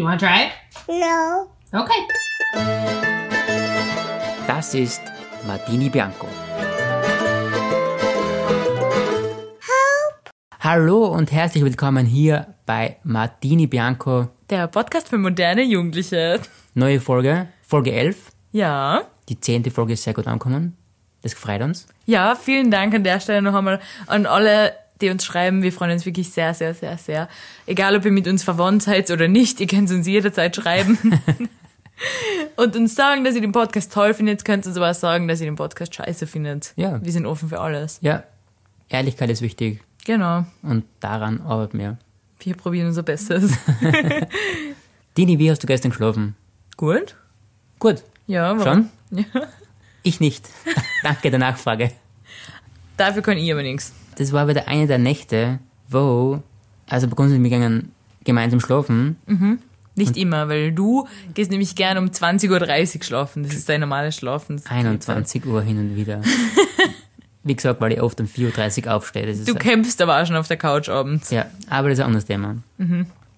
Do you want to try it? No. Okay. Das ist Martini Bianco. Hallo und herzlich willkommen hier bei Martini Bianco. Der Podcast für moderne Jugendliche. Neue Folge, Folge 11. Ja. Die zehnte Folge ist sehr gut angekommen. Das freut uns. Ja, vielen Dank an der Stelle noch einmal an alle, die uns schreiben. Wir freuen uns wirklich sehr, sehr, sehr, sehr. Egal, ob ihr mit uns verwandt seid oder nicht, ihr könnt uns jederzeit schreiben. und uns sagen, dass ihr den Podcast toll findet. Könnt uns aber auch sagen, dass ihr den Podcast scheiße findet. Ja. Wir sind offen für alles. Ja, Ehrlichkeit ist wichtig Genau. und daran arbeiten wir. Wir probieren unser Bestes. Dini, wie hast du gestern geschlafen? Gut? Gut. Ja, warum? Schon? Ja. Ich nicht. Danke der Nachfrage. Dafür kann ich aber nichts. Das war wieder eine der Nächte, wo, also bei uns sind wir gegangen gemeinsam schlafen. Nicht immer, weil du gehst nämlich gern um 20.30 Uhr schlafen. Das ist dein normales Schlafen. 21 Uhr hin und wieder. Wie gesagt, weil ich oft um 4.30 Uhr aufstehe. Du kämpfst aber auch schon auf der Couch abends. Ja, aber das ist ein anderes Thema.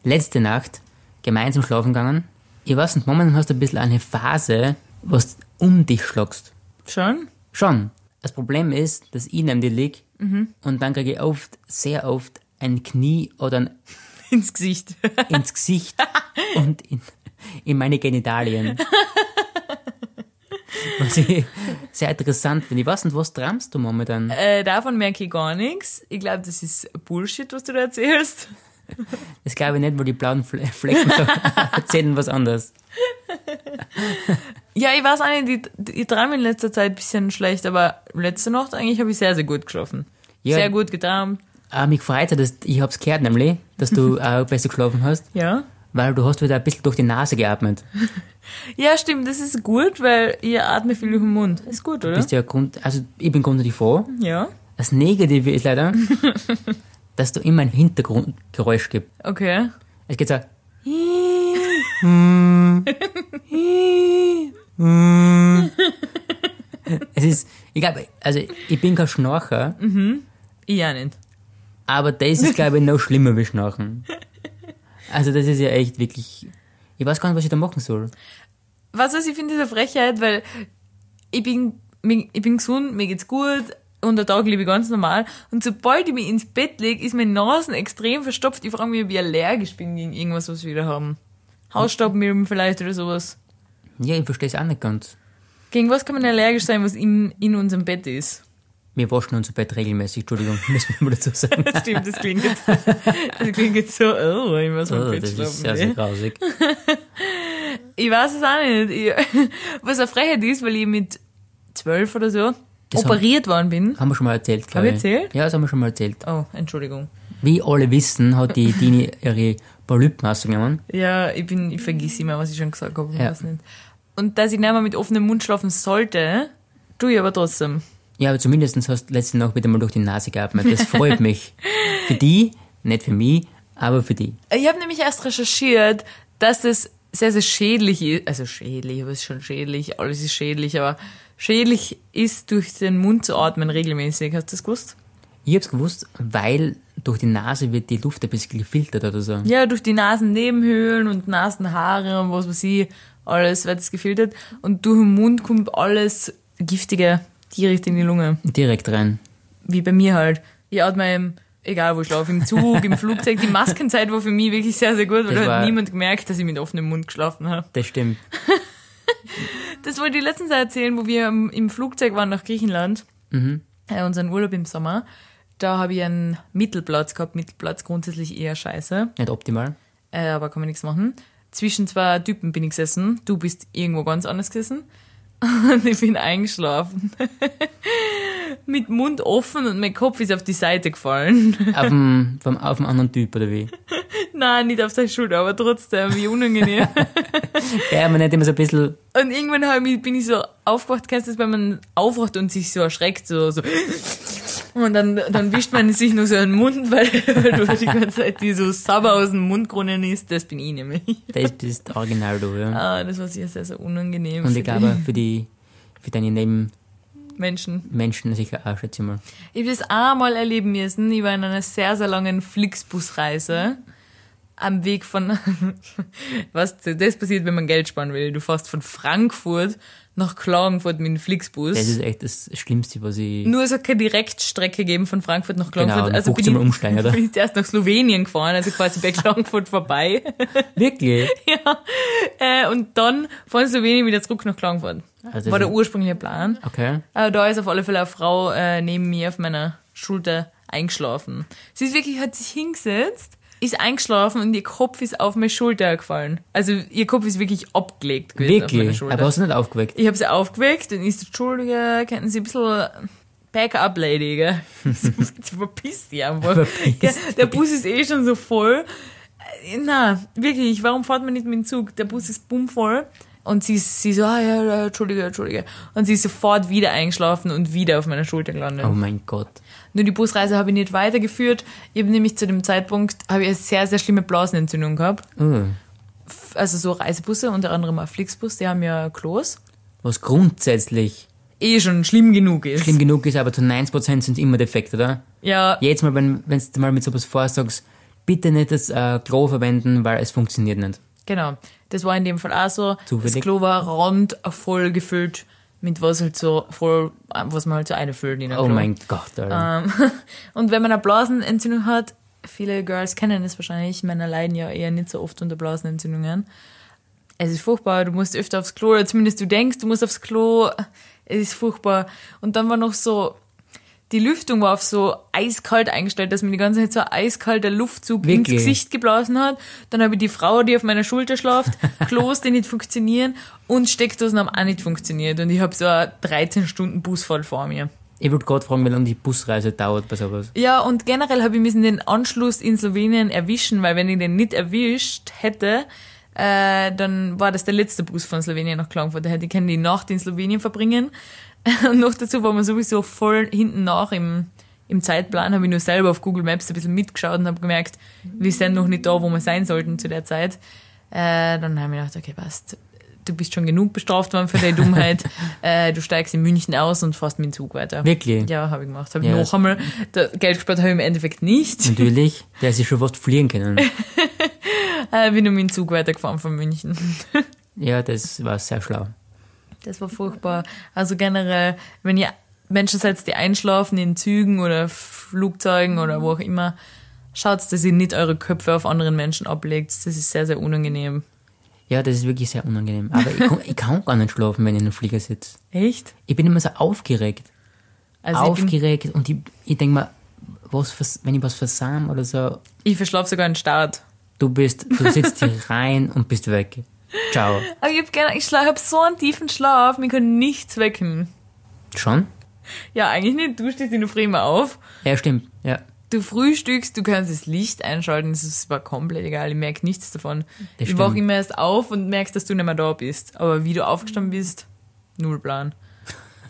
Letzte Nacht gemeinsam schlafen gegangen. Ich weiß nicht, momentan hast du ein bisschen eine Phase, du um dich schlagst. Schon? Schon. Das Problem ist, dass ich neben dir lieg und dann kriege ich oft, sehr oft ein Knie oder ein Ins Gesicht. ins Gesicht und in, in meine Genitalien. Was ich sehr interessant finde. Ich weiß nicht, was träumst du momentan? Äh, davon merke ich gar nichts. Ich glaube, das ist Bullshit, was du da erzählst. Das glaube ich nicht, weil die blauen Fle- Flecken erzählen was anderes. Ja, ich weiß auch nicht, ich, träume in letzter Zeit ein bisschen schlecht, aber letzte Nacht eigentlich habe ich sehr, sehr gut geschlafen. Ja. Sehr gut geträumt. Aber mich freut ja, dass ich hab's gehört, nämlich, dass du auch besser geschlafen hast, Ja. weil du hast wieder ein bisschen durch die Nase geatmet. Ja, stimmt, das ist gut, weil ich atme viel durch den Mund. Ist gut, oder? Bist ja Grund, also ich bin grundsätzlich froh. Ja. Das Negative ist leider, dass du immer ein Hintergrundgeräusch gibt. Okay. Es geht so, es ist, ich glaube, also ich bin kein Schnarcher, Ich auch nicht. aber das ist, glaube ich, noch schlimmer wie Schnarchen. Also das ist ja echt wirklich, ich weiß gar nicht, was ich da machen soll. Was weiß ich finde diese Frechheit, weil ich bin, ich bin gesund, mir geht's gut und der Tag lebe ich ganz normal. Und sobald ich mich ins Bett lege, ist meine Nase extrem verstopft. Ich frage mich, ob ich allergisch bin gegen irgendwas, was wir wieder haben. Hausstaubmilben vielleicht oder sowas. Ja, ich verstehe es auch nicht ganz. Gegen was kann man allergisch sein, was in, in unserem Bett ist? Wir waschen unser Bett regelmäßig, Entschuldigung, müssen wir mal dazu sagen. Stimmt, das klingt jetzt, das klingt jetzt so, oh, ich muss Oh, im Bett das ist schlafen. sehr, sehr grausig. Ich weiß es auch nicht. Ich, was eine Frechheit ist, weil ich mit zwölf oder so Das operiert worden bin. Haben wir schon mal erzählt, glaube ich erzählt? Ja, das haben wir schon mal erzählt. Oh, Entschuldigung. Wie alle wissen, hat die Dini ihre Polypen ausgenommen. Ja, ich bin, ich vergiss immer, was ich schon gesagt habe. Ja. Und dass ich nicht mehr mit offenem Mund schlafen sollte, tue ich aber trotzdem. Ja, aber zumindest hast du letzte Nacht wieder mal durch die Nase geatmet. Das freut mich. Für die, nicht für mich, aber für die. Ich habe nämlich erst recherchiert, dass das sehr, sehr schädlich ist. Also schädlich, aber es ist schon schädlich, alles ist schädlich, aber schädlich ist, durch den Mund zu atmen regelmäßig. Hast du das gewusst? Ich hab's gewusst, weil durch die Nase wird die Luft ein bisschen gefiltert oder so. Ja, durch die Nasennebenhöhlen und Nasenhaare und was weiß ich, alles wird es gefiltert. Und durch den Mund kommt alles Giftige direkt in die Lunge. Direkt rein. Wie bei mir halt. Ich atme im, egal wo ich schlafe, im Zug, im Flugzeug. Die Maskenzeit war für mich wirklich sehr, sehr gut, weil da hat niemand gemerkt, dass ich mit offenem Mund geschlafen habe. Das stimmt. Das wollte ich letztens erzählen, wo wir im, Flugzeug waren nach Griechenland. Äh, unseren Urlaub im Sommer. Da habe ich einen Mittelplatz gehabt. Mittelplatz grundsätzlich eher scheiße. Nicht optimal. Äh, aber kann man nichts machen. Zwischen zwei Typen bin ich gesessen. Du bist irgendwo ganz anders gesessen. Und ich bin eingeschlafen. Mit Mund offen und mein Kopf ist auf die Seite gefallen. Auf dem, vom, auf dem anderen Typ, oder wie? Nein, nicht auf seine Schulter, aber trotzdem, wie unangenehm. Ja, man nicht immer so ein bisschen, Und irgendwann ich, bin ich so aufgewacht, kennst du das, wenn man aufwacht und sich so erschreckt, so, so. Und dann, dann wischt man sich nur so den Mund, weil, weil du die ganze Zeit die so sauber aus dem Mundkronen ist. Das bin ich nämlich. das ist original du, ja. Ah, das war sehr, sehr, sehr unangenehm. Und ich glaube, für die, für deine die Nebenmenschen Menschen. sicher auch, schätze ich mal. Ich habe das einmal erleben müssen. Ich war in einer sehr, sehr langen Flixbusreise. am Weg von, was das passiert, wenn man Geld sparen will. Du fährst von Frankfurt nach Klagenfurt mit dem Flixbus. Das ist echt das Schlimmste, was ich. Nur es hat keine Direktstrecke gegeben von Frankfurt nach Genau, Klagenfurt. dann also 15 Mal umsteigen, oder? bin ich erst nach Slowenien gefahren, also quasi bei Klagenfurt vorbei. Wirklich? ja. Äh, und dann von Slowenien wieder zurück nach Klagenfurt. Also War der ursprüngliche Plan. Okay. Aber da ist auf alle Fälle eine Frau äh, neben mir auf meiner Schulter eingeschlafen. Sie ist wirklich, hat sich hingesetzt, ist eingeschlafen und ihr Kopf ist auf meine Schulter gefallen. Also ihr Kopf ist wirklich abgelegt gewesen auf meiner Wirklich? Schulter. Aber hast du nicht aufgeweckt? ich habe sie aufgeweckt und ist so, Entschuldige, könnten Sie ein bisschen Backup, Lady, gell? Sie verpisst die einfach. Verpisst Gell? Der Bus ist eh schon so voll. Äh, Na, wirklich, warum fährt man nicht mit dem Zug? Der Bus ist bummvoll. Und sie, ist- sie so, ah ja, ja, Entschuldige, Entschuldige. Und sie ist sofort wieder eingeschlafen und wieder auf meiner Schulter gelandet. Oh mein Gott. Nur die Busreise habe ich nicht weitergeführt. Ich habe nämlich zu dem Zeitpunkt habe ich eine sehr, sehr schlimme Blasenentzündung gehabt. Oh. Also so Reisebusse, unter anderem auch Flixbus, die haben ja Klos. Was grundsätzlich Eh schon schlimm genug ist. schlimm genug ist, aber zu 90% sind immer defekt, oder? Ja, Jetzt mal, wenn wenn du mal mit sowas vorsagst, bitte nicht das äh, Klo verwenden, weil es funktioniert nicht. genau. Das war in dem Fall auch so. Zufällig? Das Klo war randvoll gefüllt mit was halt so voll, was man halt so einfüllt in Oh mein Gott, Alter. Ähm, und wenn man eine Blasenentzündung hat, viele Girls kennen es wahrscheinlich, Männer leiden ja eher nicht so oft unter Blasenentzündungen. Es ist furchtbar, du musst öfter aufs Klo, oder zumindest du denkst, du musst aufs Klo. Es ist furchtbar. Und dann war noch so, die Lüftung war auf so eiskalt eingestellt, dass mir die ganze Zeit so ein eiskalter Luftzug ins Wirklich? Gesicht geblasen hat. Dann habe ich die Frau, die auf meiner Schulter schlaft, Klos, die nicht funktionieren und Steckdosen haben auch nicht funktioniert. Und ich habe so eine 13 Stunden Busfahrt vor mir. Ich würde gerade fragen, wie lange die Busreise dauert bei sowas. Ja, und generell habe ich müssen den Anschluss in Slowenien erwischen, weil wenn ich den nicht erwischt hätte, äh, dann war das der letzte Bus von Slowenien nach Klagenfurt. Da hätte ich können die Nacht in Slowenien verbringen. Und noch dazu war man sowieso voll hinten nach im, im Zeitplan, habe ich nur selber auf Google Maps ein bisschen mitgeschaut und habe gemerkt, wir sind noch nicht da, wo wir sein sollten zu der Zeit. Äh, dann habe ich gedacht, okay, passt. Du bist schon genug bestraft worden für deine Dummheit. äh, du steigst in München aus und fährst mit dem Zug weiter. Wirklich? Ja, habe ich gemacht. Habe Ja. ich noch einmal. Geld gespart habe ich im Endeffekt nicht. Natürlich, der ist ja schon fast fliegen können. Äh, bin nur mit dem Zug weitergefahren von München. Ja, das war sehr schlau. Das war furchtbar. Also generell, wenn ihr Menschen seid, die einschlafen in Zügen oder Flugzeugen oder wo auch immer, schaut, dass ihr nicht eure Köpfe auf anderen Menschen ablegt. Das ist sehr, sehr unangenehm. Ja, das ist wirklich sehr unangenehm. Aber ich, kann, ich kann gar nicht schlafen, wenn ich in einem Flieger sitze. Echt? Ich bin immer so aufgeregt. Also ich, aufgeregt und ich, ich denke mir, was, wenn ich was versam oder so, ich verschlafe sogar einen Start. du bist, du sitzt hier rein und bist weg. Ciao. Aber ich hab gerne, ich schla- hab so einen tiefen Schlaf, mir kann nichts wecken. Schon? Ja, eigentlich nicht. Du stehst in der Früh immer auf. Ja, stimmt. Ja. Du frühstückst, du kannst das Licht einschalten, das ist aber komplett egal, ich merke nichts davon. Das ich wach stimmt. immer erst auf und merkst, dass du nicht mehr da bist. Aber wie du aufgestanden bist, null Plan.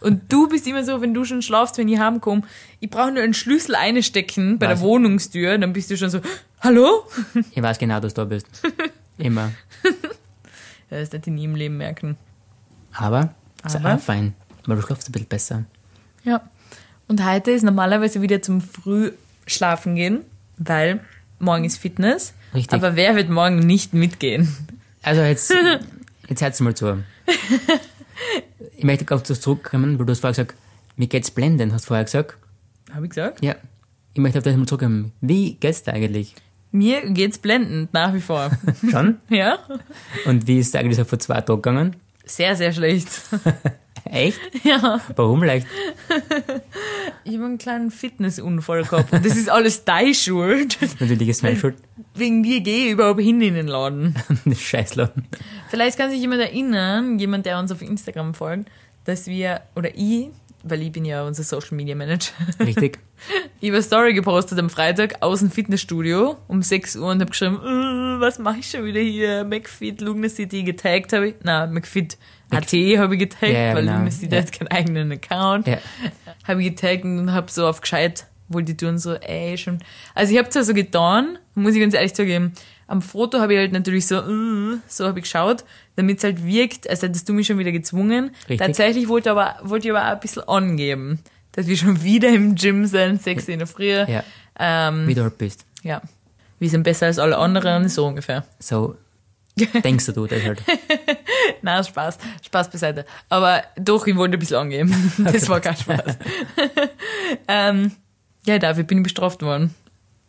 Und du bist immer so, wenn du schon schlafst, wenn ich heimkomme, ich brauche nur einen Schlüssel einstecken bei Weiß der ich. Wohnungstür, dann bist du schon so, hallo? Ich weiß genau, dass du da bist. Immer. Ja, das hätte ich nie im Leben merken. Aber, ist Aber? auch fein, weil du schlafst ein bisschen besser. Ja. Und heute ist normalerweise wieder zum Früh schlafen gehen, weil morgen ist Fitness. Richtig. Aber wer wird morgen nicht mitgehen? Also jetzt, jetzt hört's mal zu. Ich möchte auf das zurückkommen, weil du hast vorher gesagt, mir geht's blendend, hast du vorher gesagt. Habe ich gesagt? Ja. Ich möchte auf das mal zurückkommen. Wie geht's dir eigentlich? Mir geht's blendend, nach wie vor. Schon? ja? Und wie ist es eigentlich so vor zwei Tagen gegangen? Sehr, sehr schlecht. Echt? ja. Warum leicht? Ich habe einen kleinen Fitnessunfall gehabt. Und das ist alles deine Schuld. Natürlich ist meine Schuld. Wegen dir gehe ich überhaupt hin in den Laden. Scheißladen. Vielleicht kann sich jemand erinnern, jemand, der uns auf Instagram folgt, dass wir, oder ich, weil ich bin ja unser Social Media Manager, Richtig? ich habe eine Story gepostet am Freitag aus dem Fitnessstudio um 6 Uhr und habe geschrieben, "Äh, was mache ich schon wieder hier? McFit, Lugner City getaggt habe ich. Nein, McFit AT habe ich getaggt, ja, weil genau. Lugner City hat keinen eigenen Account. Ja. Habe ich getaggt und habe so auf gescheit, wollte die tun, so, ey, schon. Also ich habe zwar so getan, muss ich ganz ehrlich zugeben, am Foto habe ich halt natürlich so, äh, so habe ich geschaut, damit es halt wirkt, als hättest du mich schon wieder gezwungen. Richtig. Tatsächlich wollte, aber, wollte ich aber auch ein bisschen angeben, dass wir schon wieder im Gym sind, 6 in der Früh. Ja. Ähm, Wie du halt bist. ja. Wir sind besser als alle anderen, so ungefähr. So denkst du, das halt. Na, Spaß. Spaß beiseite. Aber doch, ich wollte ein bisschen angeben. Das war kein Spaß. ähm, ja, dafür bin ich bestraft worden.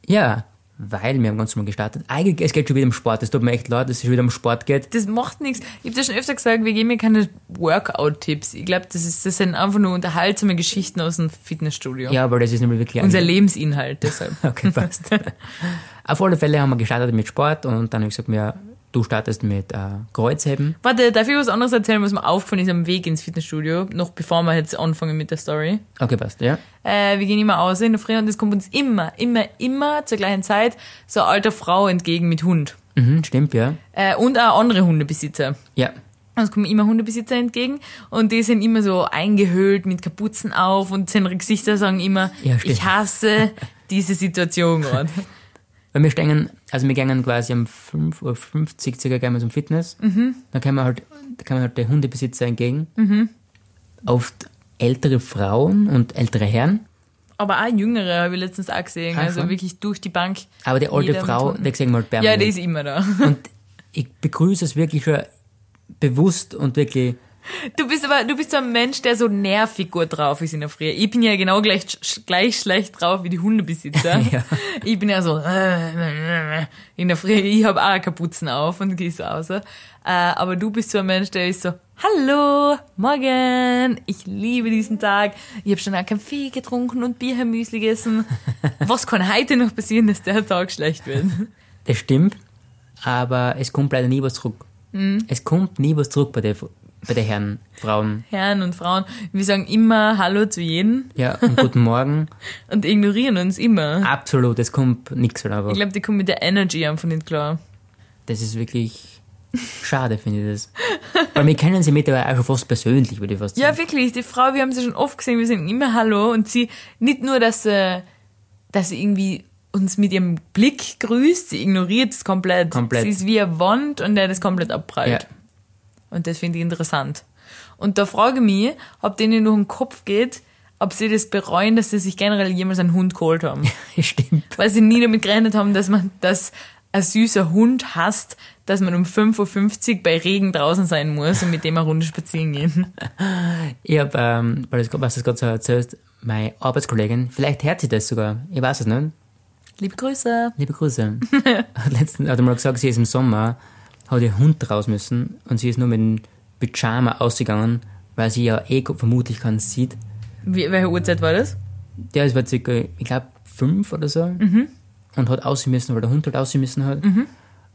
Ja, weil wir haben ganz normal gestartet. Eigentlich, es geht schon wieder um Sport. Es tut mir echt leid, dass es schon wieder um Sport geht. Das macht nichts. Ich habe das schon öfter gesagt, wir geben mir keine Workout-Tipps. Ich glaube, das, ist, das sind einfach nur unterhaltsame Geschichten aus dem Fitnessstudio. Ja, aber das ist nämlich wirklich Unser Lebensinhalt, deshalb. Okay, passt. Auf alle Fälle haben wir gestartet mit Sport und dann habe ich gesagt, ja, du startest mit äh, Kreuzheben. Warte, darf ich was anderes erzählen, was mir aufgefallen ist am Weg ins Fitnessstudio, noch bevor wir jetzt anfangen mit der Story? Okay, passt, ja. Äh, wir gehen immer aus in der Früh und es kommt uns immer, immer, immer zur gleichen Zeit so eine alte Frau entgegen mit Hund. Mhm, stimmt, ja. Äh, und auch andere Hundebesitzer. Ja. Es kommen immer Hundebesitzer entgegen und die sind immer so eingehüllt mit Kapuzen auf und ihre Gesichter sagen immer, Ja, ich hasse diese Situation gerade. Weil wir stehen, also wir gehen quasi um 5.50 Uhr circa gehen wir zum Fitness. Mhm. Dann kommen wir halt, da kommen halt die Hundebesitzer entgegen. Oft ältere Frauen und ältere Herren. Aber auch Jüngere habe ich letztens auch gesehen, Ah, also schon? wirklich durch die Bank. Aber die alte Frau, die sehen wir halt Ja, permanent. die ist immer da. Und ich begrüße es wirklich schon bewusst und wirklich, Du bist aber, du bist so ein Mensch, der so nervig gut drauf ist in der Früh. Ich bin ja genau gleich, gleich schlecht drauf wie die Hundebesitzer. Ja. Ich bin ja so äh, in der Früh. Ich habe auch Kapuzen auf und gehe so raus. Äh, aber du bist so ein Mensch, der ist so, hallo, morgen, ich liebe diesen Tag. Ich habe schon einen Kaffee getrunken und Biermüsli gegessen. Was kann heute noch passieren, dass der Tag schlecht wird? das stimmt, aber es kommt leider nie was zurück. Mhm. Es kommt nie was zurück bei den, bei den Herren, Frauen. Herren und Frauen, wir sagen immer Hallo zu jedem Ja, und guten Morgen. und ignorieren uns immer. Absolut, es kommt nichts halt Ich glaube, die kommen mit der Energy einfach nicht klar. Das ist wirklich schade, finde ich das. Weil wir kennen sie mittlerweile auch schon fast persönlich, würde ich fast Ja, sagen. wirklich, die Frau, wir haben sie schon oft gesehen, wir sind immer Hallo und sie, nicht nur, dass sie, dass sie irgendwie uns mit ihrem Blick grüßt, sie ignoriert es komplett. Komplett. Sie ist wie eine Wand und der das komplett abprallt. Ja. Und das finde ich interessant. Und da frage ich mich, ob denen durch den Kopf geht, ob sie das bereuen, dass sie sich generell jemals einen Hund geholt haben. Stimmt. Weil sie nie damit gerechnet haben, dass man, dass ein süßer Hund hasst, dass man um 5.50 Uhr bei Regen draußen sein muss und mit dem eine Runde spazieren gehen. Ich habe, ähm, weil du was gerade so erzählst, meine Arbeitskollegin, vielleicht hört sie das sogar, ich weiß es nicht, Liebe Grüße. liebe Grüße, hat letztens hat einmal gesagt, sie ist im Sommer, hat ihr Hund raus müssen und sie ist nur mit dem Pyjama ausgegangen, weil sie ja eh vermutlich keinen sieht. Wie, welche Uhrzeit war das? Der ist war circa, ich glaube, fünf oder so. Und hat aussehen müssen, weil der Hund halt aussehen müssen hat.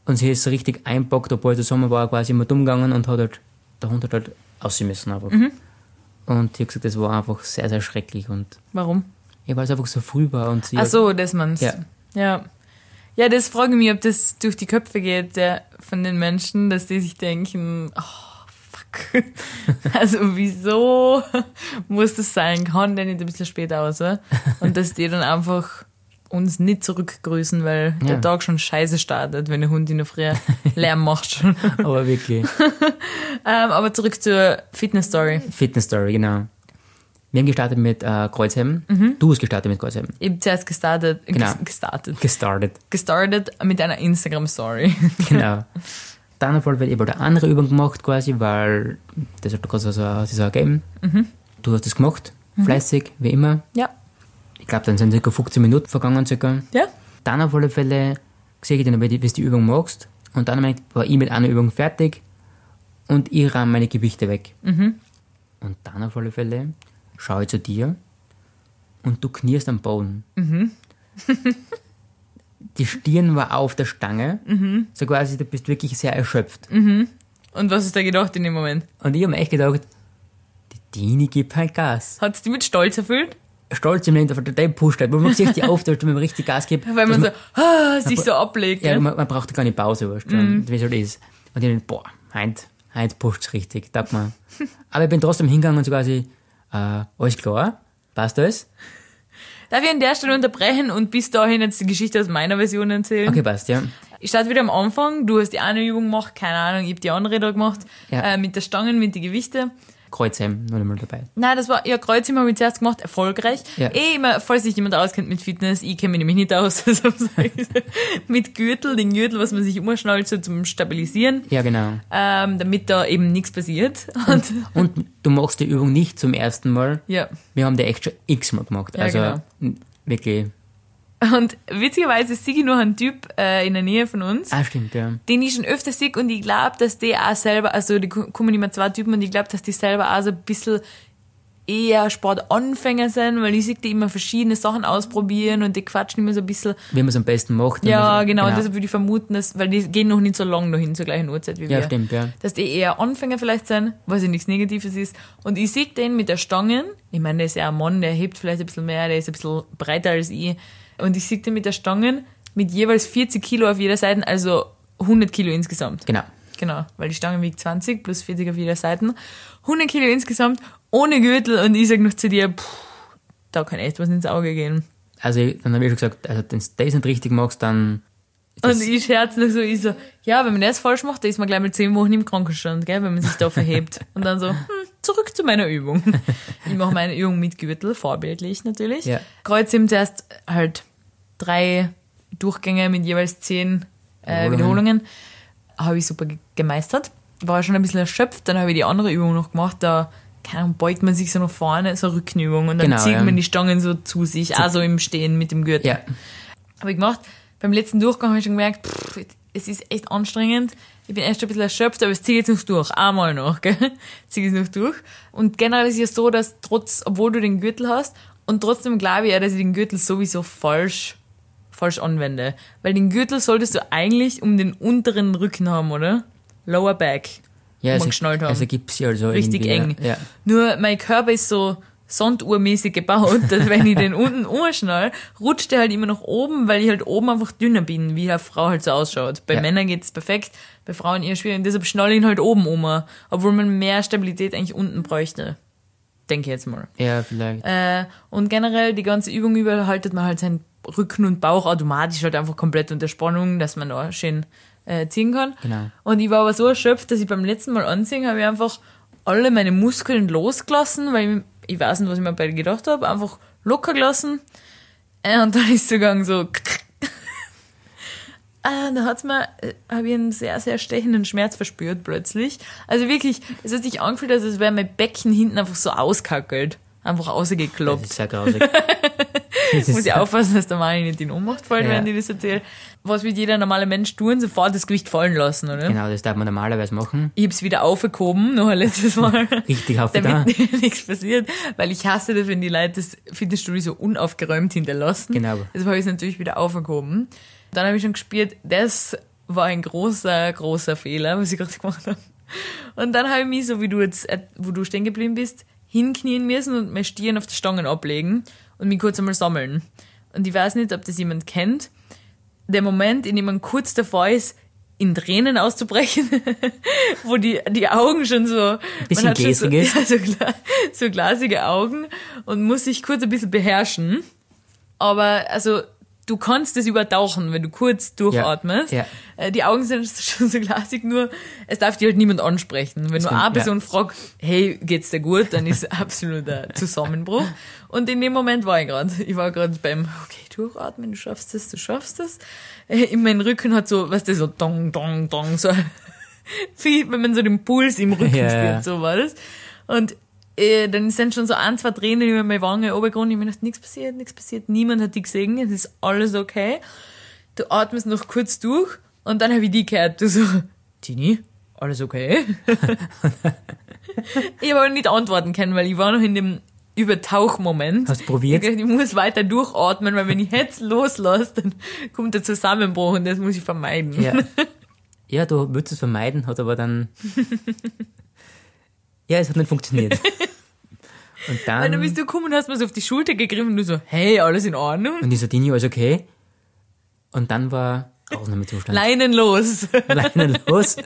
Und sie ist richtig einpackt, obwohl der Sommer war, quasi immer dumm gegangen und hat halt, der Hund hat halt aussehen müssen einfach. Und ich habe gesagt, das war einfach sehr, sehr schrecklich. Und Warum? ja, weil es einfach so früh war und sie Ach so, das meinst Ja. Ja. Ja, das frage ich mich, ob das durch die Köpfe geht der, von den Menschen, dass die sich denken, oh, fuck. Also wieso muss das sein? Kann der nicht ein bisschen später aus? oder? Und dass die dann einfach uns nicht zurückgrüßen, weil Ja. der Tag schon scheiße startet, wenn der Hund in der Früh Lärm macht schon. aber wirklich. ähm, aber zurück zur Fitness-Story. Fitness Story, genau. Wir haben gestartet mit äh, Kreuzheben. Du hast gestartet mit Kreuzheben. Ich habe zuerst gestartet, Genau. ges- gestartet, Gestartet. gestartet mit einer Instagram-Story. Genau. Dann auf jeden Fall eben eine andere Übung gemacht quasi, weil das hat gerade so, so, so ergeben. Du hast das gemacht, fleißig, wie immer. ja. Ich glaube, dann sind circa 15 Minuten vergangen circa. Ja? Dann auf alle Fälle sehe ich dann, wie du die Übung machst. Und dann war ich mit einer Übung fertig und ich ramme meine Gewichte weg. Und dann auf alle Fälle schaue ich zu dir und du knierst am Boden. die Stirn war auf der Stange. So quasi, du bist wirklich sehr erschöpft. Und was hast du da gedacht in dem Moment? Und ich habe mir echt gedacht, die Dini gibt halt Gas. Hat es dich mit Stolz erfüllt? Stolz im Leben, der der pusht halt. Man sieht die auf, wenn man richtig Gas gibt. Weil man so ah, sich so ablegt. Ja, gell? man, man braucht keine Pause, weißt du, Mhm. wie es halt ist. Und ich denk, boah, heint, heint pusht's richtig, taugt mir. Aber ich bin trotzdem hingegangen und so quasi, äh, alles klar, passt alles? Darf ich an der Stelle unterbrechen und bis dahin jetzt die Geschichte aus meiner Version erzählen? Okay, passt, ja. Ich starte wieder am Anfang. Du hast die eine Übung gemacht, keine Ahnung, ich habe die andere da gemacht. Ja. Äh, mit der Stangen, mit den Gewichten. Kreuzheim noch nicht mal dabei. Nein, das war, ja, Kreuzheben habe ich zuerst gemacht, erfolgreich. Ja. Eh immer, falls sich jemand auskennt mit Fitness, ich kenne mich nämlich nicht aus, also mit Gürtel, den Gürtel, was man sich umschnallt, so zum Stabilisieren, Ja, genau. ähm, damit da eben nichts passiert. Und, Und du machst die Übung nicht zum ersten Mal. ja. Wir haben die echt schon x-mal gemacht. Ja, also genau. wirklich. Und witzigerweise sehe ich noch einen Typ äh, in der Nähe von uns, Ah, stimmt, ja. den ich schon öfter sehe und ich glaube, dass die auch selber, also die ko- kommen immer zwei Typen und ich glaube, dass die selber auch so ein bisschen eher Sportanfänger sind, weil ich sehe die immer verschiedene Sachen ausprobieren und die quatschen immer so ein bisschen. Wie man es am besten macht. Ja, so- genau, und deshalb würde ich vermuten, dass, weil die gehen noch nicht so lang dahin zur gleichen Uhrzeit wie Ja, wir. stimmt, ja. Dass die eher Anfänger vielleicht sind, was ja nichts Negatives ist. Und ich sehe den mit der Stangen, ich meine, der ist ja ein Mann, der hebt vielleicht ein bisschen mehr, der ist ein bisschen breiter als ich. Und ich den mit der Stangen mit jeweils 40 Kilo auf jeder Seite, also 100 Kilo insgesamt. Genau. Genau, weil die Stange wiegt 20 plus 40 auf jeder Seite. 100 Kilo insgesamt, ohne Gürtel. Und ich sag noch zu dir, puh, da kann echt was ins Auge gehen. Also, dann habe ich schon gesagt, also, wenn du das nicht richtig machst, dann. Und ich scherze noch so, ich so, ja, wenn man das falsch macht, dann ist man gleich mal 10 Wochen im Krankenstand, gell, wenn man sich da verhebt. Und dann so, hm, zurück zu meiner Übung. Ich mache meine Übung mit Gürtel, vorbildlich natürlich. Ja. Kreuzheben zuerst halt drei Durchgänge mit jeweils zehn äh, Wiederholungen. Habe ich super ge- gemeistert. War schon ein bisschen erschöpft, dann habe ich die andere Übung noch gemacht, da keine Ahnung, beugt man sich so nach vorne, so Rückenübung und dann Genau, zieht ja. man die Stangen so zu sich, also im Stehen mit dem Gürtel Ja, habe ich gemacht. Beim letzten Durchgang habe ich schon gemerkt, pff, es ist echt anstrengend. Ich bin echt ein bisschen erschöpft, aber es ziehe jetzt noch durch. Einmal noch, gell? Ziehe es noch durch. Und generell ist es ja so, dass trotz, obwohl du den Gürtel hast, und trotzdem glaube ich ja, dass ich den Gürtel sowieso falsch, falsch anwende. Weil den Gürtel solltest du eigentlich um den unteren Rücken haben, oder? Lower Back. ja es, geschnallt haben. es ergibt sich also Richtig eng. Ja. Nur mein Körper ist so sanduhrmäßig gebaut, dass wenn ich den unten umschnall, rutscht der halt immer nach oben, weil ich halt oben einfach dünner bin, wie eine Frau halt so ausschaut. Bei Ja. Männern geht's perfekt, bei Frauen eher schwierig. Und deshalb schnalle ich ihn halt oben um, obwohl man mehr Stabilität eigentlich unten bräuchte. Denke ich jetzt mal. ja, vielleicht. Äh, und generell die ganze Übung über haltet man halt seinen Rücken und Bauch automatisch halt einfach komplett unter Spannung, dass man da schön äh, ziehen kann. Genau. Und ich war aber so erschöpft, dass ich beim letzten Mal anziehen habe ich einfach alle meine Muskeln losgelassen, weil ich, ich weiß nicht, was ich mir bei gedacht habe, einfach locker gelassen. Äh, und dann ist es gegangen so. Ah, da hat's mir, äh, habe ich einen sehr, sehr stechenden Schmerz verspürt plötzlich. Also wirklich, es hat sich angefühlt, als wäre mein Becken hinten einfach so auskackelt. Einfach Das ausgekloppt. ist sehr grausig. Muss ich aufpassen, dass der Mani nicht in Ohnmacht fällt, Ja. während ich das erzähle. Was wird jeder normale Mensch tun? Sofort das Gewicht fallen lassen, oder? genau, das darf man normalerweise machen. Ich hab's wieder aufgehoben, noch ein letztes Mal. Richtig aufgetan. damit nichts passiert, weil ich hasse das, wenn die Leute das Fitnessstudio so unaufgeräumt hinterlassen. Genau. Deshalb habe ich es natürlich wieder aufgehoben. Dann habe ich schon gespürt, das war ein großer, großer Fehler, was ich gerade gemacht habe. Und dann habe ich mich, so wie du jetzt, äh, wo du stehen geblieben bist, hinknien müssen und meine Stirn auf die Stangen ablegen und mich kurz einmal sammeln. Und ich weiß nicht, ob das jemand kennt. Der Moment, in dem man kurz davor ist, in Tränen auszubrechen, wo die, die Augen schon so, bisschen man hat schon so, gläsig ist. ja, so, so glasige Augen und muss sich kurz ein bisschen beherrschen. Aber also du kannst es übertauchen, wenn du kurz durchatmest. Ja. Äh, Die Augen sind schon so glasig, nur es darf dir halt niemand ansprechen. Wenn nur Stimmt, eine ja. Person fragt, hey, geht's dir gut, dann ist absoluter Zusammenbruch. Und in dem Moment war ich gerade. Ich war gerade beim, okay, durchatmen, du schaffst das, du schaffst das. Äh, In meinem Rücken hat so, weißt du, so dong, dong, dong, so wie wenn man so den Puls im Rücken Ja, spürt, ja. so war das. Und äh, dann sind schon so ein, zwei Tränen über meine Wange runtergegangen. Ich hab mir gedacht, nichts passiert, nichts passiert, niemand hat die gesehen, es ist alles okay. Du atmest noch kurz durch und dann habe ich die gehört. Du so, Tini, alles okay? ich habe aber nicht antworten können, weil ich war noch in dem Übertauchmoment. Hast du probiert? Ich, ich muss weiter durchatmen, weil wenn ich jetzt loslasse, dann kommt der Zusammenbruch und das muss ich vermeiden. Ja. ja, du würdest es vermeiden, hat aber dann. ja, es hat nicht funktioniert. Und Weil dann dann. bist du gekommen und hast mir so auf die Schulter gegriffen und du so, hey, alles in Ordnung? Und ich so, Dini, alles okay? Und dann war Ausnahmezustand. Leinen los. Leine los.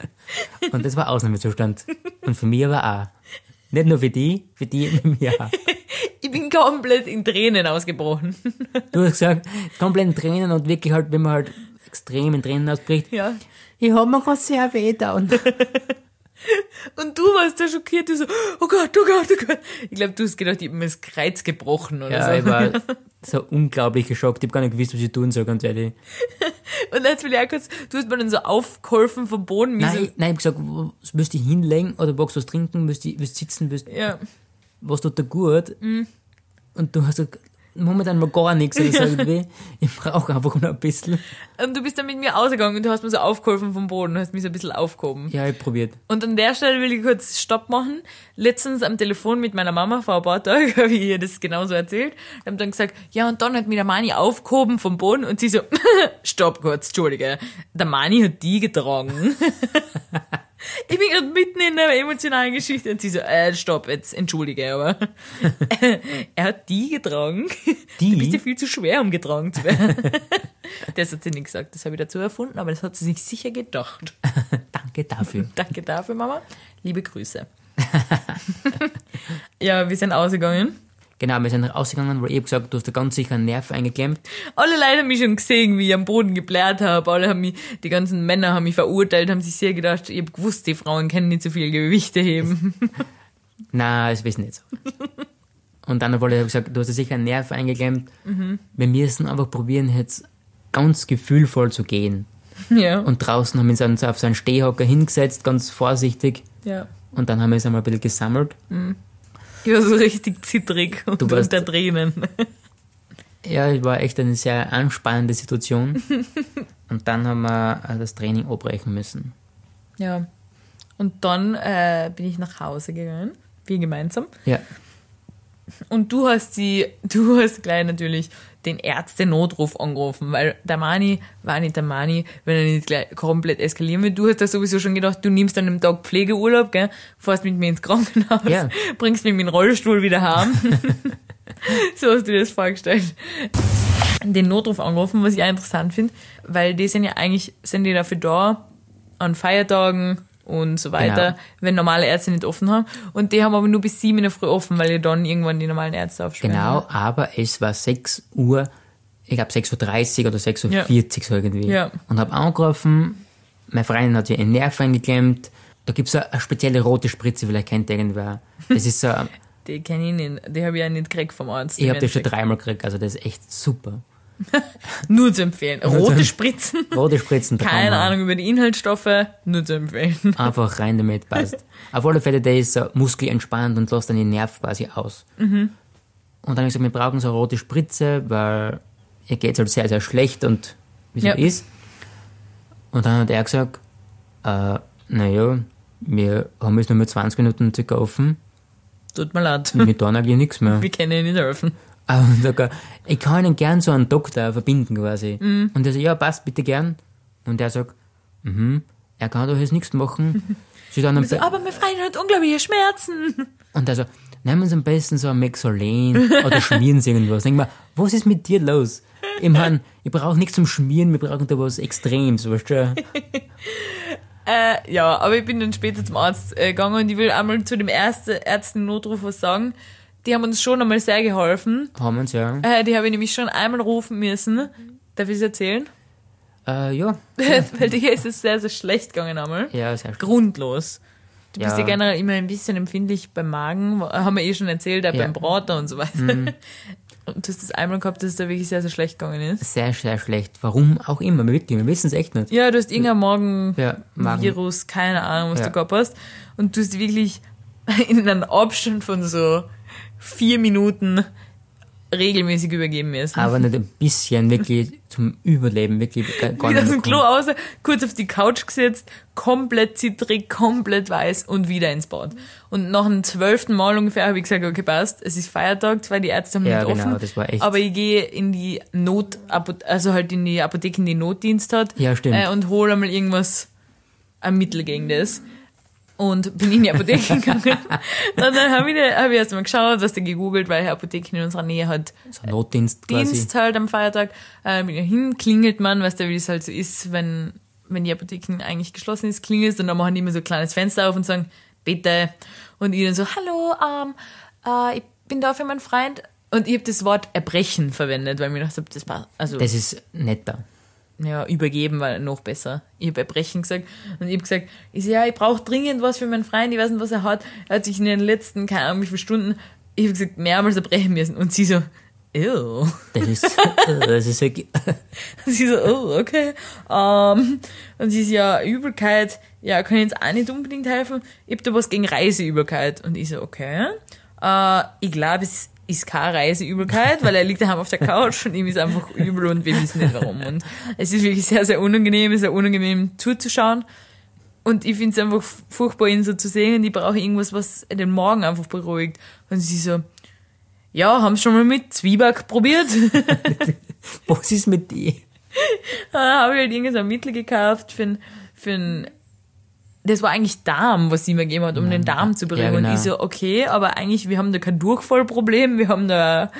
Und das war Ausnahmezustand. Und für mich aber auch. Nicht nur für die, für die, für mich auch. Ich bin komplett in Tränen ausgebrochen. Du hast gesagt, komplett in Tränen und wirklich halt, wenn man halt extrem in Tränen ausbricht. Ja. Ich hab mir gerade sehr weh da. Und du warst da schockiert, du so, oh Gott, oh Gott, oh Gott. Ich glaube, du hast gedacht, ich hab mir das Kreuz gebrochen oder Ja, so. ich war so unglaublich geschockt. Ich habe gar nicht gewusst, was ich tun soll, ganz ehrlich. Und jetzt will ich auch kurz, du hast mir dann so aufgeholfen vom Boden. Nein, so, ich, nein, ich hab gesagt, du dich hinlegen oder magst du was trinken, willst du willst sitzen, willst, ja. was tut dir gut? Mhm. Und du hast gesagt, momentan mal gar nichts oder so irgendwie. Ich brauche einfach nur ein bisschen. Und du bist dann mit mir ausgegangen und du hast mir so aufgeholfen vom Boden, hast mich so ein bisschen aufgehoben. Ja, ich probiert. Und an der Stelle will ich kurz Stopp machen. Letztens am Telefon mit meiner Mama vor ein paar Tagen habe ich ihr das genauso erzählt. Ich habe dann gesagt, ja, und dann hat mich der Mani aufgehoben vom Boden und sie so, Stopp kurz, Entschuldige. Der Mani hat die getragen. ich bin gerade mitten in einer emotionalen Geschichte und sie so, äh, stopp, jetzt entschuldige, aber er hat die getragen. Die? Du bist ja viel zu schwer, um getragen zu werden. das hat sie nicht gesagt, das habe ich dazu erfunden, aber das hat sie sich sicher gedacht. Danke dafür. Danke dafür, Mama. Liebe Grüße. ja, wir sind ausgegangen. Genau, wir sind rausgegangen, weil ich hab gesagt, du hast da ganz sicher einen Nerv eingeklemmt. Alle Leute haben mich schon gesehen, wie ich am Boden geblärt habe. Alle haben mich, die ganzen Männer haben mich verurteilt, haben sich sehr gedacht, ich hab gewusst, die Frauen können nicht so viel Gewichte heben. Nein, das wissen nicht so. Und dann wollte ich gesagt, du hast da sicher einen Nerv eingeklemmt. Mhm. Wir müssen einfach probieren, jetzt ganz gefühlvoll zu gehen. ja. Und draußen haben wir uns auf so einen Stehhocker hingesetzt, ganz vorsichtig. ja. Und dann haben wir es einmal ein bisschen gesammelt. Ich war so richtig zittrig und Du warst- unter Tränen. Ja, es war echt eine sehr anspannende Situation. Und dann haben wir äh, das Training abbrechen müssen. Ja. Und dann äh, bin ich nach Hause gegangen. Wir gemeinsam. Ja, Und du hast die, du hast gleich natürlich den Ärzte-Notruf angerufen, weil der Mani war nicht der Mani, wenn er nicht gleich komplett eskalieren will. Du hast da sowieso schon gedacht, du nimmst an einem Tag Pflegeurlaub, gell, fährst mit mir ins Krankenhaus, Ja. bringst mich mit dem Rollstuhl wieder heim. so hast du dir das vorgestellt. Den Notruf angerufen, was ich auch interessant finde, weil die sind ja eigentlich, sind die dafür da, an Feiertagen und so weiter, Genau. wenn normale Ärzte nicht offen haben. Und die haben aber nur bis sieben in der Früh offen, weil ja dann irgendwann die normalen Ärzte aufsperren. genau, aber es war 6 Uhr, ich glaube 6.30 Uhr oder 6.40 Uhr so irgendwie. Ja. Und habe angerufen, meine Freundin hat sich einen Nerv eingeklemmt. Da gibt es eine spezielle rote Spritze, vielleicht kennt irgendwer. Das ist so, Die kenne ich nicht. Die habe ich ja nicht gekriegt vom Arzt. ich habe das schon dreimal gekriegt, also das ist echt super. Nur zu empfehlen. zu Rote. Spritzen. Rote Spritzen, Keine Ahnung über die Inhaltsstoffe. Nur zu empfehlen. einfach rein damit, passt. Auf alle Fälle, der ist so muskelentspannt und lässt dann den Nerv quasi aus. Mhm. Und dann habe ich gesagt, wir brauchen so eine rote Spritze, weil ihr geht halt sehr, sehr schlecht und wie es Ja. halt ist. Und dann hat er gesagt, äh, naja, wir haben jetzt nur mehr 20 Minuten circa offen, Tut mir leid. wir tun eigentlich nichts mehr. Wir können Ihnen nicht helfen. Und sagt er, ich kann Ihnen gern so einen Doktor verbinden quasi. Mhm. Und er sagt, ja, passt, bitte gern. Und er sagt, mhm, er kann doch jetzt nichts machen. Sie dann So, aber mein Freund hat unglaubliche Schmerzen. Und also, nehmen Sie am besten so ein Mexolen oder schmieren Sie irgendwas. Denk mal, was ist mit dir los? Ich mein, ich brauche nichts zum Schmieren, wir brauchen da was Extremes, weißt du? Äh, ja, aber ich bin dann später zum Arzt äh, gegangen und ich will einmal zu dem ersten Ärzten-Notruf was sagen. Die haben uns schon einmal sehr geholfen. Haben wir uns, ja. Äh, die habe ich nämlich schon einmal rufen müssen. Darf ich es erzählen? Äh, ja. Weil dir ist es sehr, sehr schlecht gegangen einmal. Ja, sehr schön. Grundlos. Du bist ja Ja. generell immer ein bisschen empfindlich beim Magen, haben wir eh schon erzählt, auch Ja. beim Braten und so weiter. Und du hast das einmal gehabt, dass es da wirklich sehr, sehr schlecht gegangen ist. Sehr, sehr schlecht. Warum auch immer, wirklich, wir wissen es echt nicht. Ja, du hast irgendein Magen Ja, Magen. Virus, keine Ahnung, was Ja. du gehabt hast. Und du hast wirklich in einem Abstand von so vier Minuten regelmäßig übergeben müssen. Aber nicht ein bisschen, wirklich zum Überleben, wirklich gar wieder aus dem Klo raus, kurz auf die Couch gesetzt, komplett zittrig, komplett weiß und wieder ins Bad. Und nach dem zwölften Mal ungefähr habe ich gesagt, okay, passt, es ist Feiertag, zwar die Ärzte haben Ja, nicht genau, offen, das war echt- aber ich gehe in die Not, also halt in die Apotheke, die Notdienst hat Ja, stimmt. Äh, und hole einmal irgendwas, ein Mittel gegen das. Und bin in die Apotheke gegangen. und dann habe ich, hab ich erst mal geschaut, was da gegoogelt, weil die Apotheke in unserer Nähe hat So ein Notdienst quasi. Dienst halt am Feiertag. Äh, ich hin, klingelt man, weißt du, wie es halt so ist, wenn, wenn die Apotheken eigentlich geschlossen ist, klingelt und dann machen die immer so ein kleines Fenster auf und sagen, bitte. Und ich dann so, hallo, ähm, äh, ich bin da für meinen Freund. Und ich habe das Wort Erbrechen verwendet, weil mir gedacht habe, das passt. Also, Das ist netter. Ja, übergeben war noch besser. Ich habe Erbrechen gesagt und ich habe gesagt, ich so, ja, ich brauche dringend was für meinen Freund, ich weiß nicht, was er hat. Er hat sich in den letzten, keine Ahnung, wie viele Stunden, ich habe gesagt, mehrmals erbrechen müssen. Und sie so, ew. Das ist, das ist okay. Und sie so, oh, okay. Ähm, und sie so, ja, Übelkeit, ja, kann ich jetzt auch nicht unbedingt helfen. Ich hab da was gegen Reiseübelkeit. Und ich so, okay. Äh, ich glaube, es ist keine Reiseübelkeit, weil er liegt daheim auf der Couch und ihm ist einfach übel und wir wissen nicht warum. Und es ist wirklich sehr, sehr unangenehm, es ist sehr unangenehm zuzuschauen. Und ich finde es einfach furchtbar, ihn so zu sehen und ich brauche irgendwas, was den Morgen einfach beruhigt. Und sie so, ja, haben schon mal mit Zwieback probiert? Was ist mit dir? Dann habe ich halt irgendein so ein Mittel gekauft für ein, für ein das war eigentlich Darm, was sie mir gegeben hat, um den Darm zu beruhigen. Ja, genau. Und ich so, okay, aber eigentlich, wir haben da kein Durchfallproblem, wir haben da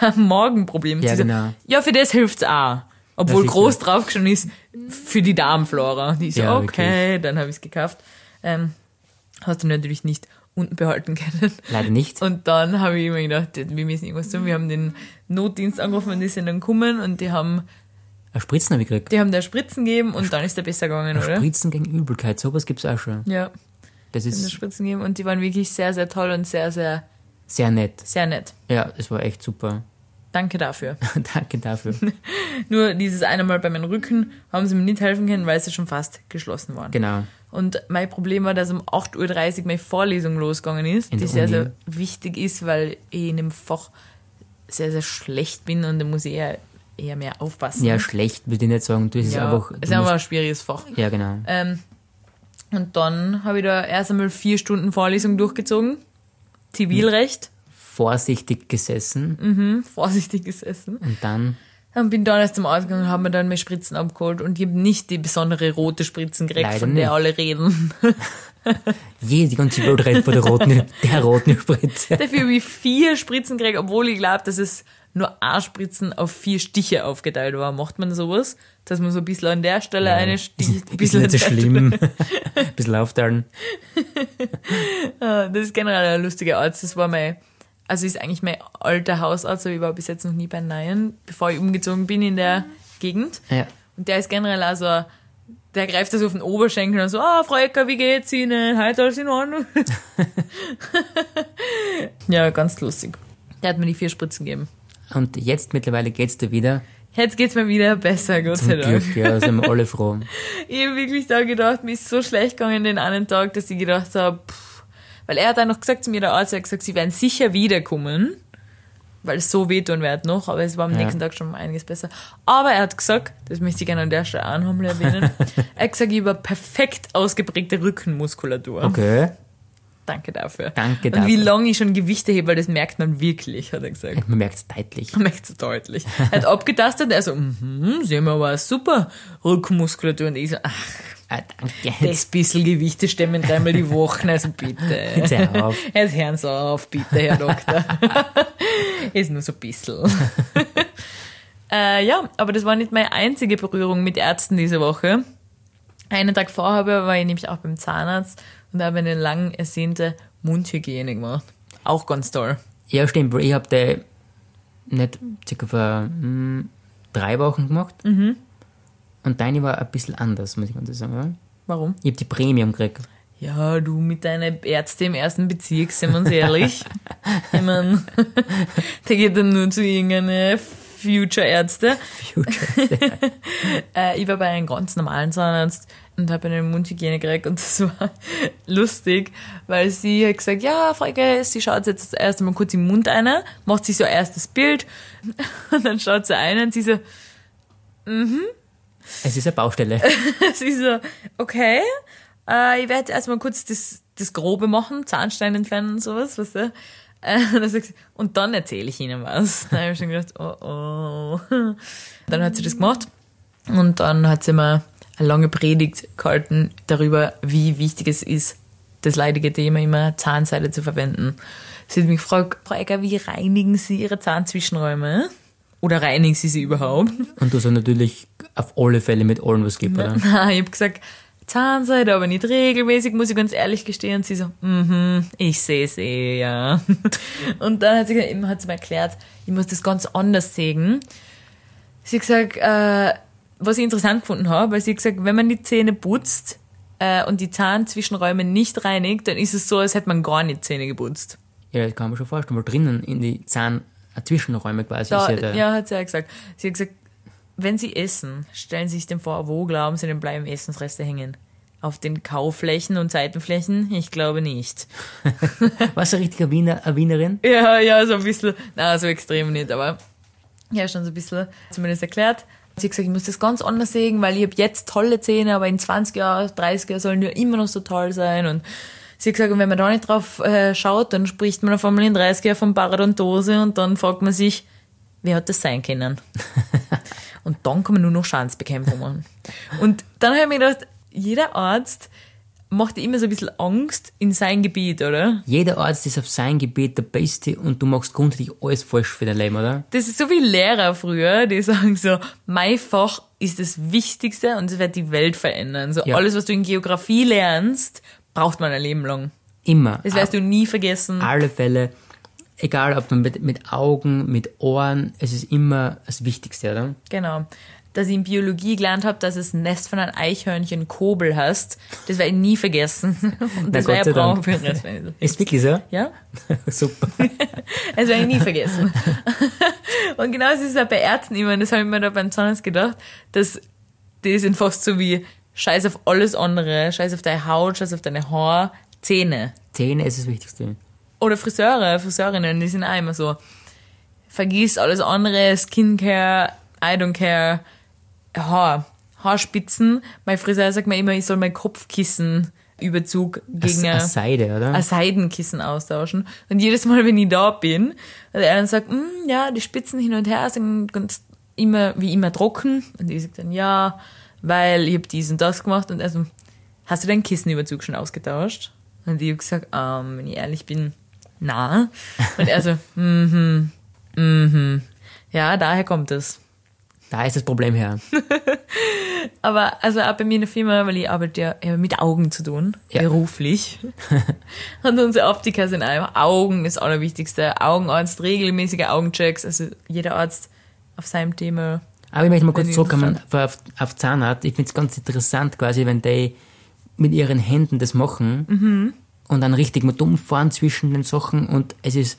ein Magenproblem. Ja, sie so, genau. ja, für das hilft's auch. Obwohl groß draufgestanden ist, für die Darmflora. Und ich so, Ja, okay, dann habe ich's gekauft. Ähm, hast du natürlich nicht unten behalten können. Leider nicht. Und dann habe ich immer gedacht, wir müssen irgendwas tun. Wir haben den Notdienst angerufen und die sind dann gekommen und die haben, Spritzen habe ich gekriegt. die haben da Spritzen gegeben und dann ist der besser gegangen, oder? Spritzen gegen Übelkeit, sowas gibt's auch schon. Ja. Das ist Spritzen geben und die waren wirklich sehr, sehr toll und sehr, sehr, sehr nett. sehr nett. Ja, das war echt super. Danke dafür. Danke dafür. Nur dieses eine Mal bei meinem Rücken haben sie mir nicht helfen können, weil sie schon fast geschlossen waren. Genau. Und mein Problem war, dass um 8.30 Uhr meine Vorlesung losgegangen ist, In die sehr, Uni. sehr wichtig ist, weil ich in dem Fach sehr, sehr schlecht bin und da muss ich eher, eher mehr aufpassen. Ja, schlecht würde ich nicht sagen. Du, es ist ja einfach. es ist einfach ein schwieriges Fach. ja, genau. Ähm, und dann habe ich da erst einmal vier Stunden Vorlesung durchgezogen. Zivilrecht. Vorsichtig gesessen Mhm, vorsichtig gesessen. und dann. Und bin dann erst zum Ausgang und habe mir dann meine Spritzen abgeholt und ich habe nicht die besondere rote Spritzen gekriegt, Leider von der nicht. alle reden. Je, die ganze Welt rennt vor der roten, der roten Spritze. Dafür habe ich vier Spritzen gekriegt, obwohl ich glaube, dass es nur ein Spritzen auf vier Stiche aufgeteilt war. Macht man sowas? Dass man so ein bisschen an der Stelle eine sticht, ein Ist nicht so schlimm. Ein bisschen aufteilen. Ah, Das ist generell ein lustiger Arzt. Das war mein, also ist eigentlich mein alter Hausarzt, aber ich war bis jetzt noch nie bei neuen, bevor ich umgezogen bin in der Gegend. Ja. Und der ist generell also, der greift das auf den Oberschenkel und so, ah, Frau Ecker, wie geht's Ihnen? Heute alles in Ordnung? ja, ganz lustig. Der hat mir die vier Spritzen gegeben. Und jetzt mittlerweile geht's dir wieder. Jetzt geht's mir wieder besser, Gott sei Zum Dank. Glück, ja, sind wir alle froh. Ich habe wirklich da gedacht, mir ist so schlecht gegangen den einen Tag, dass ich gedacht habe, weil er hat dann noch gesagt zu mir, der Arzt hat gesagt, sie werden sicher wiederkommen, weil es so wehtun wird noch, aber es war am Ja. nächsten Tag schon mal einiges besser. Aber er hat gesagt, das möchte ich gerne an der Stelle auch noch mal erwähnen, er hat gesagt, ich habe perfekt ausgeprägte Rückenmuskulatur. Okay. Danke dafür. Danke Und wie dafür. lange ich schon Gewichte hebe, weil das merkt man wirklich, hat er gesagt. Man merkt's deutlich. Man merkt es deutlich. Er hat abgetastet, er so, mhm, sehen wir aber super Rückenmuskulatur. Und ich so, ach, Ah, danke. das bisschen Gewichte stemmen dreimal die Woche, also bitte. Jetzt hör auf. Jetzt hören Sie auf, bitte, Herr Doktor. Ist nur so ein bisschen. äh, ja, aber das war nicht meine einzige Berührung mit Ärzten diese Woche. Einen Tag vorher war ich nämlich auch beim Zahnarzt und habe eine lang ersehnte Mundhygiene gemacht. Auch ganz toll. Ja, stimmt, weil ich habe die nicht circa vor hm, drei Wochen gemacht. Mhm. Und deine war ein bisschen anders, muss ich ganz ehrlich sagen. Ja? Warum? Ich habe die Premium gekriegt. Ja, du mit deiner Ärzte im ersten Bezirk, sind wir uns ehrlich. ich mein, der geht dann nur zu irgendeine Future-Ärzte. Future. Äh, ich war bei einem ganz normalen Zahnarzt und habe eine Mundhygiene gekriegt und das war lustig, weil sie hat gesagt, ja, Frau Ecke, sie schaut jetzt erst einmal kurz im Mund ein, macht sich so ein erstes Bild und dann schaut sie ein und sie so, Es ist eine Baustelle. sie so, okay, äh, ich werde erstmal kurz das, das Grobe machen, Zahnstein entfernen und sowas, weißt du. Und dann erzähle ich Ihnen was. Dann habe ich schon gedacht, oh oh. Dann hat sie das gemacht und dann hat sie mir eine lange Predigt gehalten darüber, wie wichtig es ist, das leidige Thema immer Zahnseide zu verwenden. Sie hat mich gefragt, Frau Egger, wie reinigen Sie Ihre Zahnzwischenräume? Oder reinigen Sie sie überhaupt? Und du so natürlich auf alle Fälle mit allem was gibt, oder? Nein, ich habe gesagt, Zahnseide, aber nicht regelmäßig, muss ich ganz ehrlich gestehen. Und sie so, mhm, ich sehe es eh, ja. Und dann hat sie, hat sie mir erklärt, ich muss das ganz anders sägen. Sie hat gesagt, äh, was ich interessant gefunden habe, weil sie hat gesagt, wenn man die Zähne putzt äh, und die Zahnzwischenräume nicht reinigt, dann ist es so, als hätte man gar nicht Zähne geputzt. Ja, das kann man schon vorstellen, weil drinnen in die Zahn-Zwischenräume quasi Da, ist ja der. ja, hat sie ja gesagt. Sie hat gesagt, wenn sie essen, stellen sie sich denn vor, wo glauben sie denn bleiben Essensreste hängen? Auf den Kauflächen und Seitenflächen? Ich glaube nicht. Was eine richtige Wiener, eine Wienerin? Ja, ja, so ein bisschen. Na, so extrem nicht, aber ja, schon so ein bisschen zumindest erklärt. Sie hat gesagt, ich muss das ganz anders sehen, weil ich habe jetzt tolle Zähne, aber in 20 Jahren, 30 Jahren sollen die immer noch so toll sein. Und sie hat gesagt, und wenn man da nicht drauf äh, schaut, dann spricht man auf einmal in 30 Jahren von Parodontose und dann fragt man sich, wie hat das sein können? und dann kann man nur noch Schadensbekämpfung machen. Und dann habe ich mir gedacht, jeder Arzt macht immer so ein bisschen Angst in sein Gebiet, oder? Jeder Arzt ist auf sein Gebiet der Beste und du machst grundsätzlich alles falsch für dein Leben, oder? Das ist so wie Lehrer früher, die sagen so, mein Fach ist das Wichtigste und es wird die Welt verändern. So Ja. alles, was du in Geografie lernst, braucht man ein Leben lang. Immer. Das wirst du nie vergessen. alle Fälle, egal ob man mit, mit Augen, mit Ohren, es ist immer das Wichtigste, oder? Genau. Dass ich in Biologie gelernt habe, dass das Nest von einem Eichhörnchen Kobel hast, das werde ich nie vergessen. Und das sei braun Dank. für den Rest meines. Ist wirklich so? Ja? Super. Das werde ich nie vergessen. und genau das ist auch bei Ärzten immer, und das habe ich mir da beim Zahnarzt gedacht, dass die sind fast so wie Scheiß auf alles andere, Scheiß auf deine Haut, Scheiß auf deine Haare, Zähne. Zähne ist das Wichtigste. Oder Friseure, Friseurinnen, die sind auch immer so, vergiss alles andere, Skincare, I don't care, Haar, Haarspitzen. Mein Friseur sagt mir immer, ich soll mein Kopfkissen Überzug gegen Eine ein, Seide, oder? ein Seidenkissen austauschen. Und jedes Mal, wenn ich da bin, und er dann sagt, "Mm, ja, die Spitzen hin und her sind ganz immer, wie immer trocken. Und ich sage dann, ja, weil ich habe dies und das gemacht. Und er so, hast du deinen Kissenüberzug schon ausgetauscht? Und ich habe gesagt, ähm, wenn ich ehrlich bin, na. Und er so, mhm, mhm. Ja, daher kommt es. Da ist das Problem her. Aber also auch bei mir in der Firma, weil ich arbeite ja ich mit Augen zu tun, Ja. beruflich. Und unsere Optiker sind einfach Augen ist das Allerwichtigste. Augenarzt, regelmäßige Augenchecks, also jeder Arzt auf seinem Thema. Aber ich möchte mal kurz zurückkommen auf, auf Zahnarzt. Ich finde es ganz interessant, quasi, wenn die mit ihren Händen das machen Mhm. und dann richtig mit umfahren zwischen den Sachen und es ist,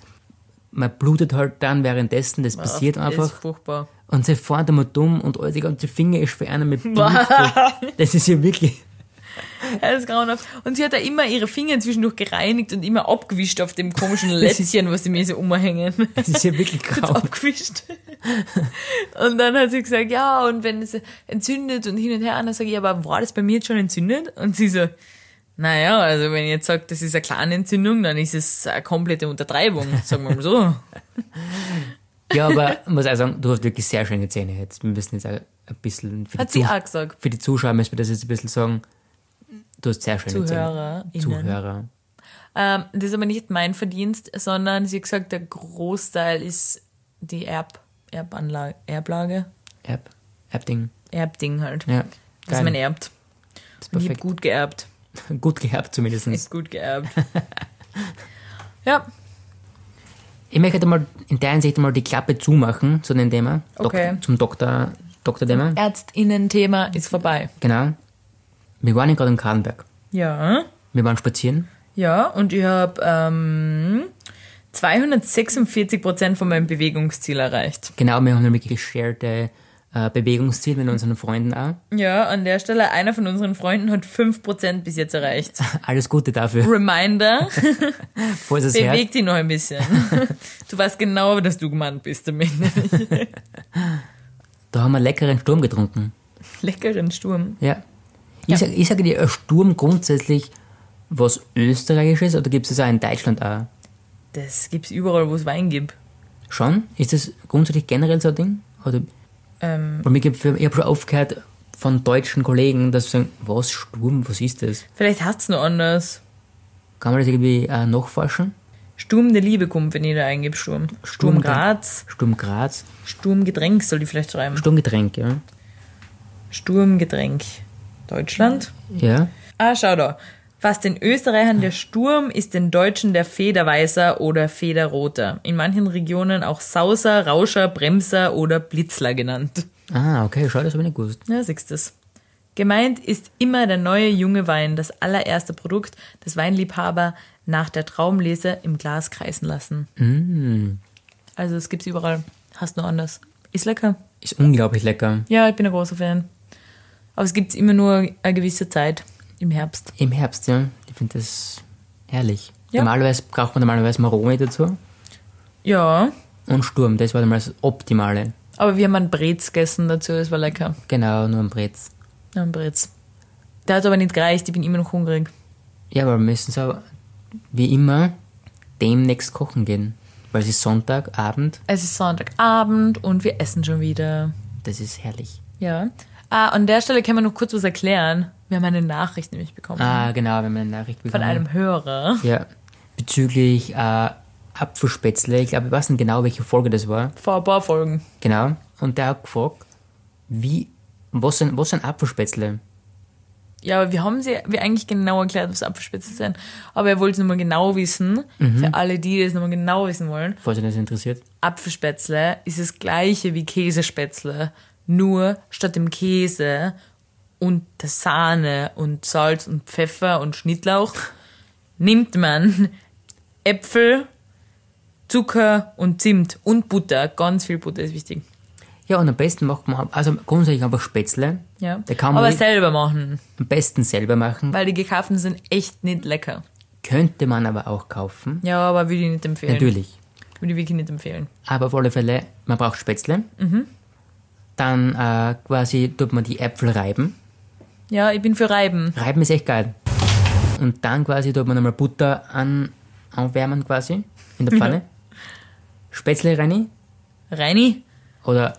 man blutet halt dann währenddessen, das passiert Das einfach. ist furchtbar. Und sie fahren da mal dumm und all die ganze Finger ist für einen mit Blut. Das ist ja wirklich, Ja, das ist grauenhaft. Und sie hat da immer ihre Finger zwischendurch gereinigt und immer abgewischt auf dem komischen Lätzchen, was sie mir so umhängen. das ist ja wirklich grau. abgewischt. Und dann hat sie gesagt, ja, und wenn es entzündet und hin und her, und dann sage ich, aber war das bei mir jetzt schon entzündet? Und sie so, naja, also wenn ich jetzt sage, das ist eine kleine Entzündung, dann ist es eine komplette Untertreibung, sagen wir mal so. Ja, aber ich muss auch sagen, du hast wirklich sehr schöne Zähne jetzt. Wir müssen jetzt auch ein bisschen, für, Hat die, sie auch gesagt. für die Zuschauer müssen wir das jetzt ein bisschen sagen. Du hast sehr schöne ZuhörerInnen. Zähne. Zuhörer. Ähm, das ist aber nicht mein Verdienst, sondern sie hat gesagt, der Großteil ist die Erb, Erbanlage, Erblage, App. App-Ding. Erbding halt. Ja. Dass Geil. man erbt. Das ist Und ich habe perfekt. gut geerbt. Gut gehabt zumindest. Ist gut geerbt. ja, Ich möchte mal in der Hinsicht mal die Klappe zumachen zu dem Thema. Okay. Dok zum Doktor, Doktor-Thema. Ärztinnen-Thema ist vorbei. Genau. Wir waren gerade in Kahlenberg. Ja. Wir waren spazieren. Ja, und ich habe ähm, 246 Prozent von meinem Bewegungsziel erreicht. Genau, wir haben nämlich geshared äh, Bewegungsziel mit unseren Freunden auch. Ja, an der Stelle, einer von unseren Freunden hat 5 Prozent bis jetzt erreicht. Alles Gute dafür, Reminder, falls es beweg dich noch ein bisschen. Du weißt genau, dass du gemeint bist damit. Da haben wir leckeren Sturm getrunken. Leckeren Sturm. Ja. Ich, sag, ich sage dir, ein Sturm grundsätzlich was Österreichisches oder gibt es das auch in Deutschland auch? Das gibt's überall, wo es Wein gibt. Schon? Ist das grundsätzlich generell so ein Ding? Oder, Ähm, weil mir gibt, ich habe schon aufgehört von deutschen Kollegen, dass sie sagen, was, Sturm, was ist das? vielleicht hat's noch anders. Kann man das irgendwie äh, nachforschen? Sturm der Liebe kommt, wenn jeder eingibt Sturm. Sturm Graz. Sturm Graz, Sturmgetränk soll die vielleicht schreiben. Sturmgetränk, ja. Sturmgetränk. Deutschland. Ja, Ah, schau da. Was den Österreichern der Sturm ist den Deutschen der Federweißer oder Federroter. In manchen Regionen auch Sauser, Rauscher, Bremser oder Blitzler genannt. Ah, okay, schau, das habe ich nicht gewusst. Ja, siehst du's. Gemeint ist immer der neue junge Wein, das allererste Produkt, das Weinliebhaber nach der Traumlese im Glas kreisen lassen. Mm, Also es gibt's überall. Hast nur anders. Ist lecker. ist unglaublich lecker. Ja, ich bin ein großer Fan. Aber es gibt's immer nur eine gewisse Zeit im Herbst. Im Herbst, ja. Ich finde das herrlich. Ja. Normalerweise braucht man normalerweise Maroni dazu Ja, und Sturm. Das war dann mal das Optimale. aber wir haben einen Brez gegessen dazu, das war lecker. Genau, nur ein Brett. Ja, ein Brez. Der hat aber nicht gereicht, ich bin immer noch hungrig. Ja, aber wir müssen so wie immer demnächst kochen gehen. Weil es ist Sonntagabend. Es ist Sonntagabend und wir essen schon wieder. Das ist herrlich. Ja. Ah, an der Stelle können wir noch kurz was erklären. Wir haben eine Nachricht nämlich bekommen. Ah, genau, wenn man eine Nachricht Von bekommen. einem Hörer. Ja, bezüglich äh, Apfelspätzle. Ich glaube, ich weiß nicht genau, welche Folge das war. Vor ein paar Folgen. Genau. Und der hat gefragt, wie, was sind, was sind Apfelspätzle? Ja, aber wir haben sie wir eigentlich genau erklärt, was Apfelspitze sind. Aber er wollte es nochmal genau wissen. Für alle, die es nochmal genau wissen wollen. Falls euch das interessiert. Apfelspätzle ist das gleiche wie Käsespätzle. Nur statt dem Käse und der Sahne und Salz und Pfeffer und Schnittlauch nimmt man Äpfel, Zucker und Zimt und Butter. Ganz viel Butter ist wichtig. Ja, und am besten macht man, also grundsätzlich einfach Spätzle. Ja. Da kann man Aber selber machen, Am besten selber machen. weil die gekauften sind echt nicht lecker. Könnte man aber auch kaufen. Ja, aber würde ich nicht empfehlen. Natürlich. Würde ich wirklich nicht empfehlen. Aber auf alle Fälle, man braucht Spätzle. Dann äh, quasi tut man die Äpfel reiben. Ja, ich bin für Reiben. Reiben ist echt geil. Und dann quasi tut man nochmal Butter an, anwärmen quasi in der Pfanne. Spätzle rein Reini, oder,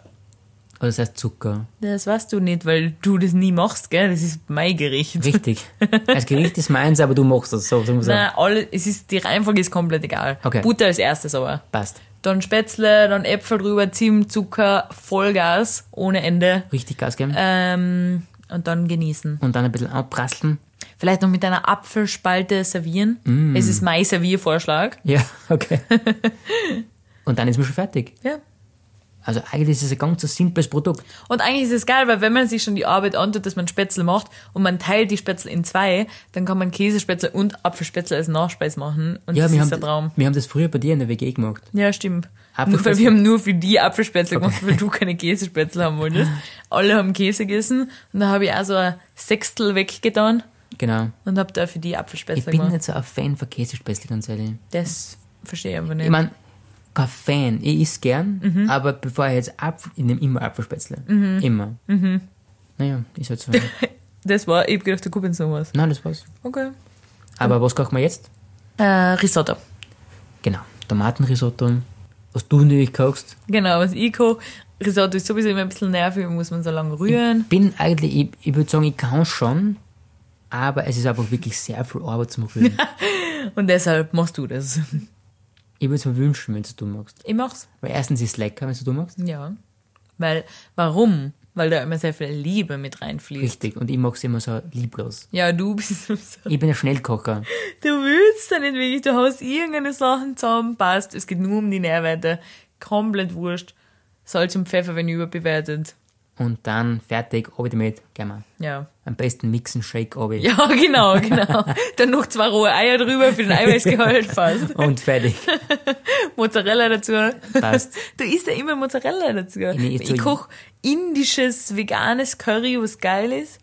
oder das heißt Zucker. das weißt du nicht, weil du das nie machst, gell? Das ist mein Gericht. Richtig. Als Gericht ist meins, aber du machst das so. so. Nein, alle, es ist, die Reihenfolge ist komplett egal. Okay. Butter als erstes aber. Passt. Dann Spätzle, dann Äpfel drüber, Zimt, Zucker, Vollgas, ohne Ende. Richtig Gas geben. Ähm, und dann genießen. Und dann ein bisschen abprasseln. Vielleicht noch mit einer Apfelspalte servieren. Mm. Es ist mein Serviervorschlag. Ja, okay. Und dann ist man schon fertig. Ja. Also eigentlich ist es ein ganz so simples Produkt. Und eigentlich ist es geil, weil wenn man sich schon die Arbeit antut, dass man Spätzle macht und man teilt die Spätzle in zwei, dann kann man Käsespätzle und Apfelspätzle als Nachspeis machen. Und Ja, das wir ist haben, der Traum. wir haben das früher bei dir in der WG gemacht. Ja, stimmt. Nur weil wir haben nur für die Apfelspätzle gemacht, weil du keine Käsespätzle haben wolltest. Alle haben Käse gegessen und da habe ich auch so ein Sechstel weggetan Genau. und habe da für die Ich Apfelspätzle bin gemacht. nicht so ein Fan von Käsespätzle, ganz ehrlich. Das verstehe ich aber nicht. Ich meine, kein Fan. Ich isst gern, Mhm. aber bevor ich jetzt Apfel, ich nehme immer Apfelspätzle. Immer. Mhm. Naja, ist halt so. das war, ich hab gedacht, du guckst noch was. Nein, das war's. Okay. Aber was kochen wir jetzt? Äh, Risotto. Genau. Tomatenrisotto. Was du natürlich kochst. Genau, was ich koche. Risotto ist sowieso immer ein bisschen nervig, muss man so lange rühren. Bin eigentlich, ich, ich würde sagen, ich kann schon, aber es ist einfach wirklich sehr viel Arbeit zum Rühren. Und deshalb machst du das. Ich würde es mir wünschen, wenn du magst. Ich mach's. Weil erstens ist es lecker, wenn du magst. Ja. Weil, warum? Weil da immer sehr viel Liebe mit reinfließt. Richtig. Und ich mag es immer so lieblos. Ja, du bist so. Ich bin ein Schnellkocher. Du willst da nicht wirklich, du hast irgendeine Sachen zusammen, passt. Es geht nur um die Nährwerte. Komplett wurscht. Salz und Pfeffer werden überbewertet. Und dann fertig, obi damit, gehen wir. Ja. Am besten mixen, shake, obi. Ja, genau, genau. Dann noch zwei rohe Eier drüber für den Eiweißgehalt fast. Und fertig. Mozzarella dazu. Passt. Du isst ja immer Mozzarella dazu. Nee, ich so- koche indisches, veganes Curry, was geil ist.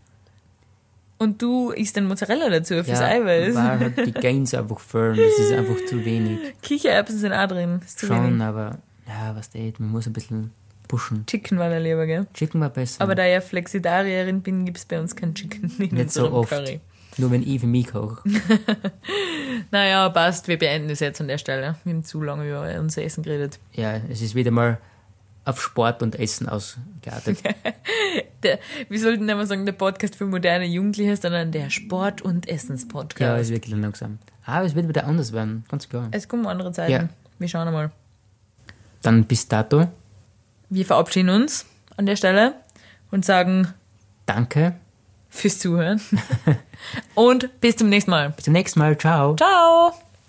Und du isst dann Mozzarella dazu fürs Eiweiß. War halt die Gains einfach firm. Das ist einfach zu wenig. Kichererbsen sind auch drin. Schon, wenig. aber ja, was geht, man muss ein bisschen pushen. Chicken war der lieber, gell? Chicken war besser. Aber da ich ja Flexitarierin bin, gibt's bei uns kein Chicken in Nicht so oft. Curry. Nur wenn ich für mich koche. Naja, passt. Wir beenden es jetzt an der Stelle. Wir haben zu lange über unser Essen geredet. Ja, es ist wieder mal auf Sport und Essen ausgeartet. Der, wir sollten nicht mal sagen, der Podcast für moderne Jugendliche, sondern der Sport- und Ja, Essenspodcast. ist wirklich langsam. Aber es wird wieder anders werden, ganz klar. es kommen andere Zeiten. Ja. Wir schauen einmal. Dann bis dato. Wir verabschieden uns an der Stelle und sagen Danke. fürs Zuhören. und bis zum nächsten Mal. Bis zum nächsten Mal. Ciao. Ciao!